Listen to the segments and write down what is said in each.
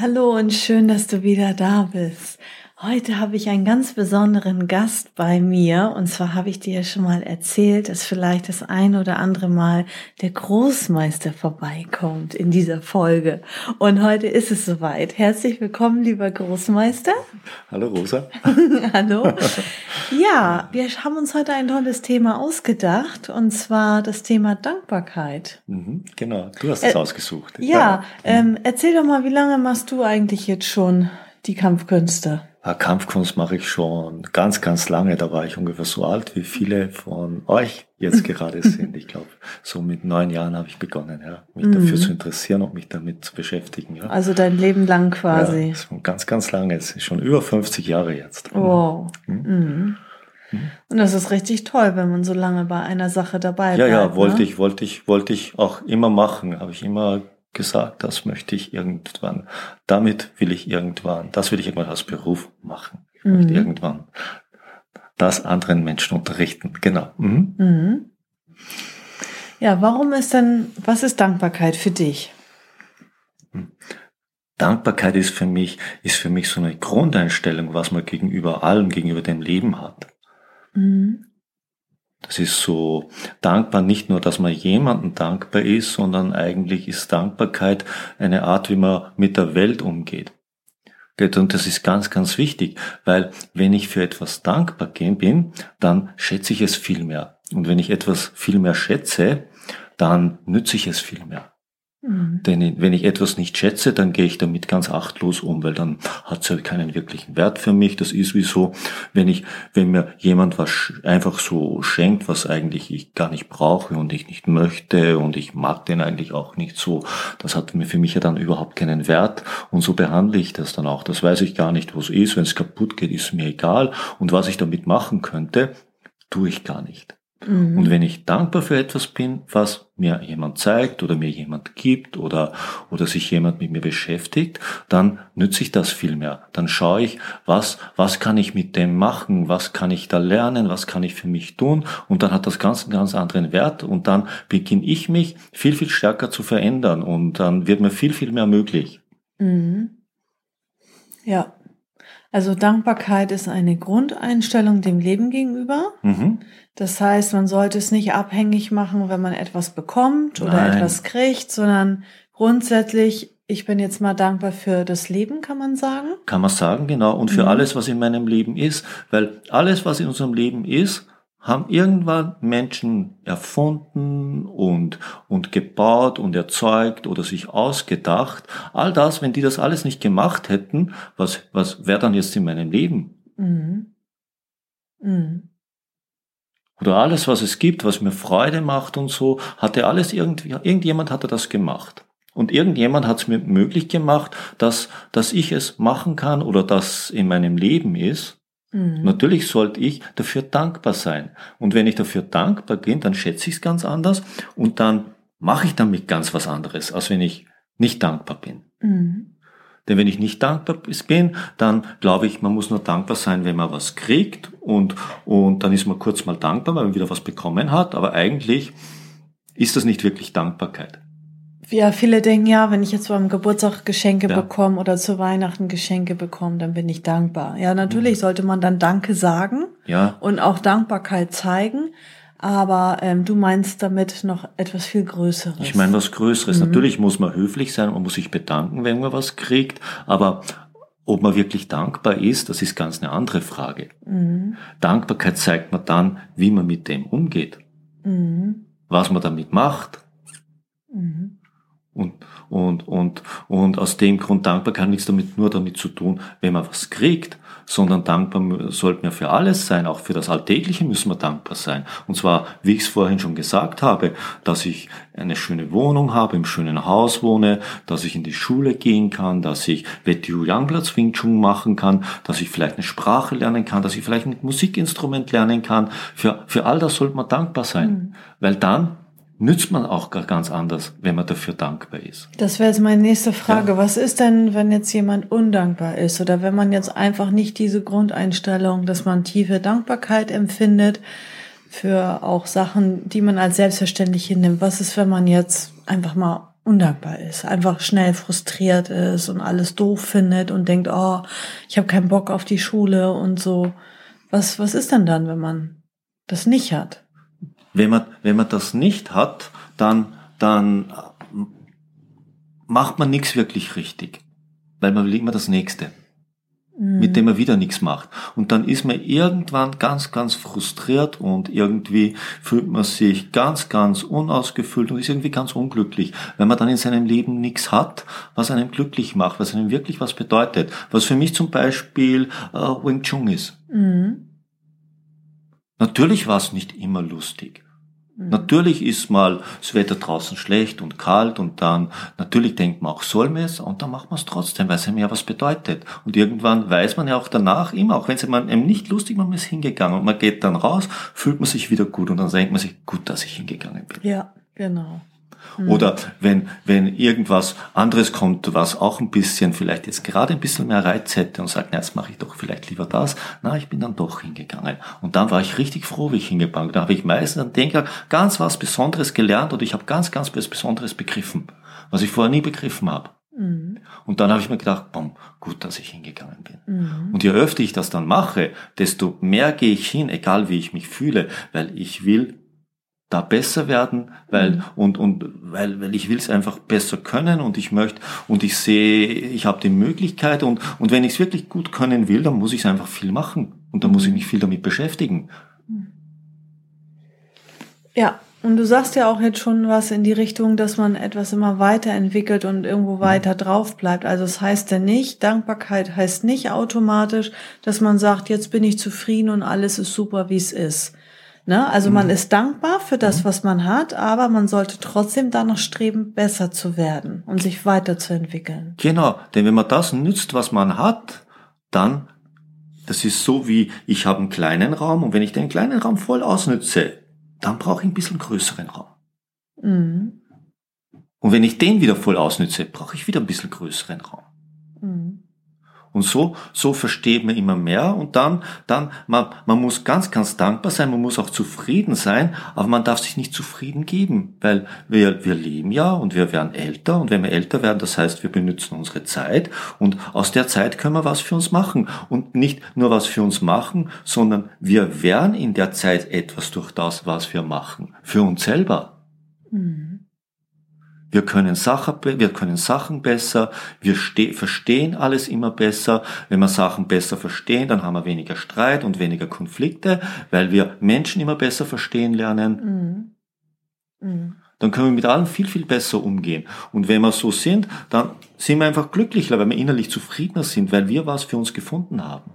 Hallo und schön, dass du wieder da bist. Heute habe ich einen ganz besonderen Gast bei mir und zwar habe ich dir schon mal erzählt, dass vielleicht das ein oder andere Mal der Großmeister vorbeikommt in dieser Folge. Und heute ist es soweit. Herzlich willkommen, lieber Großmeister. Hallo Rosa. Hallo. Ja, wir haben uns heute ein tolles Thema ausgedacht und zwar das Thema Dankbarkeit. Mhm, genau, du hast es äh, ausgesucht. Ja, ja. Ähm, erzähl doch mal, wie lange machst du eigentlich jetzt schon die Kampfkünste? Kampfkunst mache ich schon ganz, ganz lange. Da war ich ungefähr so alt, wie viele von euch jetzt gerade sind. Ich glaube, so mit neun Jahren habe ich begonnen, ja, mich mhm. dafür zu interessieren und mich damit zu beschäftigen. Ja. Also dein Leben lang quasi. Ja, schon ganz, ganz lange. Es ist schon über 50 Jahre jetzt. Wow. Mhm. Mhm. mhm. Und das ist richtig toll, wenn man so lange bei einer Sache dabei ja, bleibt. Ja, ja, wollte ne? ich, wollte ich, wollte ich auch immer machen. Habe ich immer gesagt, das möchte ich irgendwann, damit will ich irgendwann, das will ich irgendwann als Beruf machen. Ich mhm. möchte irgendwann das anderen Menschen unterrichten. Genau. Mhm. Mhm. Ja, warum ist denn, was ist Dankbarkeit für dich? Hm. Dankbarkeit ist für mich, ist für mich so eine Grundeinstellung, was man gegenüber allem, gegenüber dem Leben hat. Mhm. Das ist so dankbar, nicht nur, dass man jemandem dankbar ist, sondern eigentlich ist Dankbarkeit eine Art, wie man mit der Welt umgeht. Und das ist ganz, ganz wichtig, weil wenn ich für etwas dankbar bin, dann schätze ich es viel mehr. Und wenn ich etwas viel mehr schätze, dann nütze ich es viel mehr. Mhm. Denn wenn ich etwas nicht schätze, dann gehe ich damit ganz achtlos um, weil dann hat es ja keinen wirklichen Wert für mich. Das ist wie so, wenn ich, wenn mir jemand was einfach so schenkt, was eigentlich ich gar nicht brauche und ich nicht möchte und ich mag den eigentlich auch nicht so, das hat für mich ja dann überhaupt keinen Wert und so behandle ich das dann auch. Das weiß ich gar nicht, wo es ist. Wenn es kaputt geht, ist mir egal und was ich damit machen könnte, tue ich gar nicht. Mhm. Und wenn ich dankbar für etwas bin, was mir jemand zeigt oder mir jemand gibt oder, oder sich jemand mit mir beschäftigt, dann nütze ich das viel mehr. Dann schaue ich, was, was kann ich mit dem machen? Was kann ich da lernen? Was kann ich für mich tun? Und dann hat das ganz, einen ganz anderen Wert und dann beginne ich mich viel, viel stärker zu verändern und dann wird mir viel, viel mehr möglich. Mhm. Ja. Also Dankbarkeit ist eine Grundeinstellung dem Leben gegenüber. Mhm. Das heißt, man sollte es nicht abhängig machen, wenn man etwas bekommt oder Nein. etwas kriegt, sondern grundsätzlich, ich bin jetzt mal dankbar für das Leben, kann man sagen? Kann man sagen, genau. Und für mhm. alles, was in meinem Leben ist. Weil alles, was in unserem Leben ist, haben irgendwann Menschen erfunden und, und gebaut und erzeugt oder sich ausgedacht. All das, wenn die das alles nicht gemacht hätten, was, was wäre dann jetzt in meinem Leben? Mhm. Mhm. Oder alles, was es gibt, was mir Freude macht und so, hatte alles irgendwie, irgendjemand hatte das gemacht. Und irgendjemand hat es mir möglich gemacht, dass, dass ich es machen kann oder dass in meinem Leben ist. Mhm. Natürlich sollte ich dafür dankbar sein. Und wenn ich dafür dankbar bin, dann schätze ich es ganz anders und dann mache ich damit ganz was anderes, als wenn ich nicht dankbar bin. Mhm. Denn wenn ich nicht dankbar bin, dann glaube ich, man muss nur dankbar sein, wenn man was kriegt und, und dann ist man kurz mal dankbar, weil man wieder was bekommen hat. Aber eigentlich ist das nicht wirklich Dankbarkeit. Ja, viele denken ja, wenn ich jetzt beim Geburtstag Geschenke ja. bekomme oder zu Weihnachten Geschenke bekomme, dann bin ich dankbar. Ja, natürlich mhm. sollte man dann Danke sagen ja. und auch Dankbarkeit zeigen. Aber ähm, du meinst damit noch etwas viel Größeres. Ich meine was Größeres. Mhm. Natürlich muss man höflich sein, man muss sich bedanken, wenn man was kriegt. Aber ob man wirklich dankbar ist, das ist ganz eine andere Frage. Mhm. Dankbarkeit zeigt man dann, wie man mit dem umgeht. Mhm. Was man damit macht. Mhm. Und, und, und, und aus dem Grund Dankbarkeit hat nichts damit, nur damit zu tun, wenn man was kriegt, sondern dankbar sollten wir für alles sein, auch für das Alltägliche müssen wir dankbar sein. Und zwar, wie ich es vorhin schon gesagt habe, dass ich eine schöne Wohnung habe, im schönen Haus wohne, dass ich in die Schule gehen kann, dass ich Wettiu Youngplatz Wing Chun machen kann, dass ich vielleicht eine Sprache lernen kann, dass ich vielleicht ein Musikinstrument lernen kann. Für, für all das sollte man dankbar sein, mhm. weil dann nützt man auch ganz anders, wenn man dafür dankbar ist. Das wäre jetzt meine nächste Frage. Ja. Was ist denn, wenn jetzt jemand undankbar ist oder wenn man jetzt einfach nicht diese Grundeinstellung, dass man tiefe Dankbarkeit empfindet für auch Sachen, die man als selbstverständlich hinnimmt? Was ist, wenn man jetzt einfach mal undankbar ist, einfach schnell frustriert ist und alles doof findet und denkt, oh, ich habe keinen Bock auf die Schule und so. Was, was ist denn dann, wenn man das nicht hat? Wenn man, wenn man das nicht hat, dann, dann macht man nichts wirklich richtig. Weil man will immer das Nächste, mhm. mit dem man wieder nichts macht. Und dann ist man irgendwann ganz, ganz frustriert und irgendwie fühlt man sich ganz, ganz unausgefüllt und ist irgendwie ganz unglücklich, wenn man dann in seinem Leben nichts hat, was einem glücklich macht, was einem wirklich was bedeutet. Was für mich zum Beispiel äh, Wing Chun ist. Mhm. Natürlich war es nicht immer lustig. Mhm. Natürlich ist mal das Wetter draußen schlecht und kalt und dann, natürlich denkt man auch, soll man es? Und dann macht man es trotzdem, weil es einem ja was bedeutet. Und irgendwann weiß man ja auch danach immer, auch wenn es einem nicht lustig war, man ist hingegangen und man geht dann raus, fühlt man sich wieder gut und dann denkt man sich, gut, dass ich hingegangen bin. Ja, genau. Mhm. Oder wenn, wenn irgendwas anderes kommt, was auch ein bisschen, vielleicht jetzt gerade ein bisschen mehr Reiz hätte und sagt, na, jetzt mache ich doch vielleicht lieber das. Na, ich bin dann doch hingegangen. Und dann war ich richtig froh, wie ich hingegangen bin. Da habe ich meistens an den Tag ganz was Besonderes gelernt oder ich habe ganz, ganz was Besonderes begriffen, was ich vorher nie begriffen habe. Mhm. Und dann habe ich mir gedacht, boom, gut, dass ich hingegangen bin. Mhm. Und je öfter ich das dann mache, desto mehr gehe ich hin, egal wie ich mich fühle, weil ich will da besser werden, weil mhm. und und weil weil ich will es einfach besser können und ich möchte und ich sehe, ich habe die Möglichkeit und und wenn ich es wirklich gut können will, dann muss ich es einfach viel machen und dann muss ich mhm. mich viel damit beschäftigen. Ja, und du sagst ja auch jetzt schon was in die Richtung, dass man etwas immer weiterentwickelt und irgendwo mhm. weiter drauf bleibt. Also es das heißt ja nicht, Dankbarkeit heißt nicht automatisch, dass man sagt, jetzt bin ich zufrieden und alles ist super, wie es ist Ne? Also man mhm. ist dankbar für das, mhm. was man hat, aber man sollte trotzdem danach streben, besser zu werden und sich weiterzuentwickeln. Genau, denn wenn man das nützt, was man hat, dann, das ist so wie, ich habe einen kleinen Raum und wenn ich den kleinen Raum voll ausnütze, dann brauche ich ein bisschen größeren Raum. Mhm. Und wenn ich den wieder voll ausnütze, brauche ich wieder ein bisschen größeren Raum. Und so, so versteht man immer mehr und dann, dann, man, man muss ganz, ganz dankbar sein, man muss auch zufrieden sein, aber man darf sich nicht zufrieden geben, weil wir, wir leben ja und wir werden älter und wenn wir älter werden, das heißt, wir benutzen unsere Zeit und aus der Zeit können wir was für uns machen und nicht nur was für uns machen, sondern wir werden in der Zeit etwas durch das, was wir machen, für uns selber. Mhm. Wir können, Sache, wir können Sachen besser, wir verstehen alles immer besser. Wenn wir Sachen besser verstehen, dann haben wir weniger Streit und weniger Konflikte, weil wir Menschen immer besser verstehen lernen. Mhm. Mhm. Dann können wir mit allem viel, viel besser umgehen. Und wenn wir so sind, dann sind wir einfach glücklicher, weil wir innerlich zufriedener sind, weil wir was für uns gefunden haben.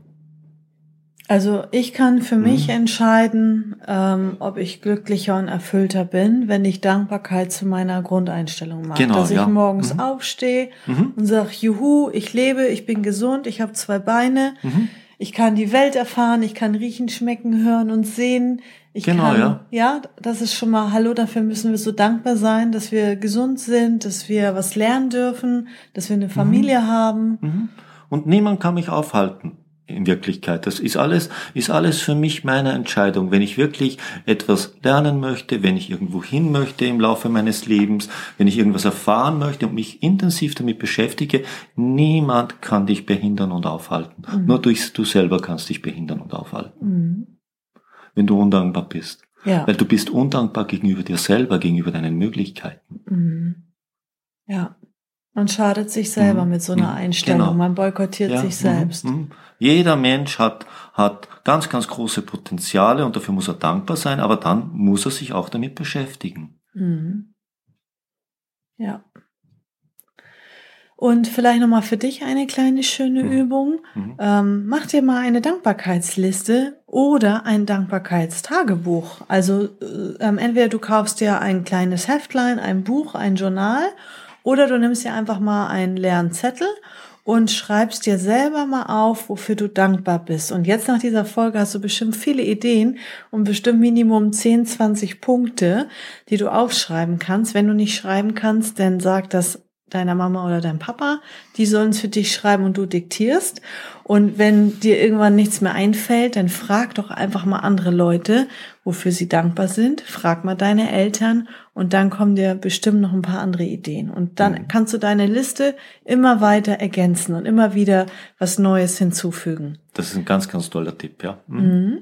Also ich kann für mich mhm. entscheiden, ähm, ob ich glücklicher und erfüllter bin, wenn ich Dankbarkeit zu meiner Grundeinstellung mache. Genau, Dass ich ja. morgens mhm. aufstehe mhm. und sage, juhu, ich lebe, ich bin gesund, ich habe zwei Beine, mhm. ich kann die Welt erfahren, ich kann riechen, schmecken, hören und sehen. Ich genau, kann, ja. ja, das ist schon mal, hallo, dafür müssen wir so dankbar sein, dass wir gesund sind, dass wir was lernen dürfen, dass wir eine mhm. Familie haben. Mhm. Und niemand kann mich aufhalten in Wirklichkeit. Das ist alles, ist alles für mich meine Entscheidung. Wenn ich wirklich etwas lernen möchte, wenn ich irgendwo hin möchte im Laufe meines Lebens, wenn ich irgendwas erfahren möchte und mich intensiv damit beschäftige, niemand kann dich behindern und aufhalten. Mhm. Nur durch, du selber kannst dich behindern und aufhalten. Mhm. Wenn du undankbar bist. Ja. Weil du bist undankbar gegenüber dir selber, gegenüber deinen Möglichkeiten. Mhm. Ja. Man schadet sich selber mhm. mit so einer mhm. Einstellung. Genau. Man boykottiert ja. sich mhm. selbst. Mhm. Jeder Mensch hat, hat ganz, ganz große Potenziale und dafür muss er dankbar sein, aber dann muss er sich auch damit beschäftigen. Mhm. Ja. Und vielleicht nochmal für dich eine kleine schöne mhm. Übung. Mhm. Ähm, mach dir mal eine Dankbarkeitsliste oder ein Dankbarkeitstagebuch. Also äh, ähm, entweder du kaufst dir ein kleines Heftlein, ein Buch, ein Journal oder du nimmst dir einfach mal einen leeren Zettel und schreibst dir selber mal auf, wofür du dankbar bist. Und jetzt nach dieser Folge hast du bestimmt viele Ideen und bestimmt Minimum 10, 20 Punkte, die du aufschreiben kannst. Wenn du nicht schreiben kannst, dann sag das deiner Mama oder deinem Papa, die sollen es für dich schreiben und du diktierst. Und wenn dir irgendwann nichts mehr einfällt, dann frag doch einfach mal andere Leute, wofür sie dankbar sind. Frag mal deine Eltern und dann kommen dir bestimmt noch ein paar andere Ideen. Und dann mhm. kannst du deine Liste immer weiter ergänzen und immer wieder was Neues hinzufügen. Das ist ein ganz, ganz toller Tipp, ja. Mhm. Mhm.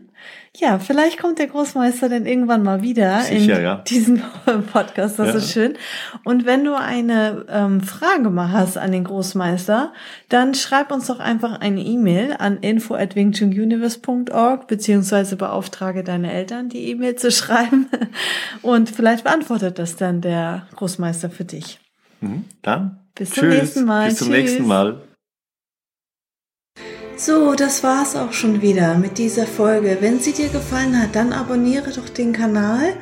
Ja, vielleicht kommt der Großmeister dann irgendwann mal wieder Sicher, in ja. diesen Podcast. Das ja. ist schön. Und wenn du eine ähm, Frage mal hast an den Großmeister, dann schreib uns doch einfach eine E-Mail an info@wingchunguniverse.org beziehungsweise beauftrage deine Eltern, die E-Mail zu schreiben. Und vielleicht beantwortet das dann der Großmeister für dich. Mhm, dann bis zum Tschüss. nächsten Mal. Bis zum Tschüss. nächsten Mal. So, das war's auch schon wieder mit dieser Folge. Wenn sie dir gefallen hat, dann abonniere doch den Kanal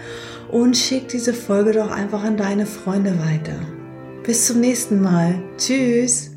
und schick diese Folge doch einfach an deine Freunde weiter. Bis zum nächsten Mal. Tschüss.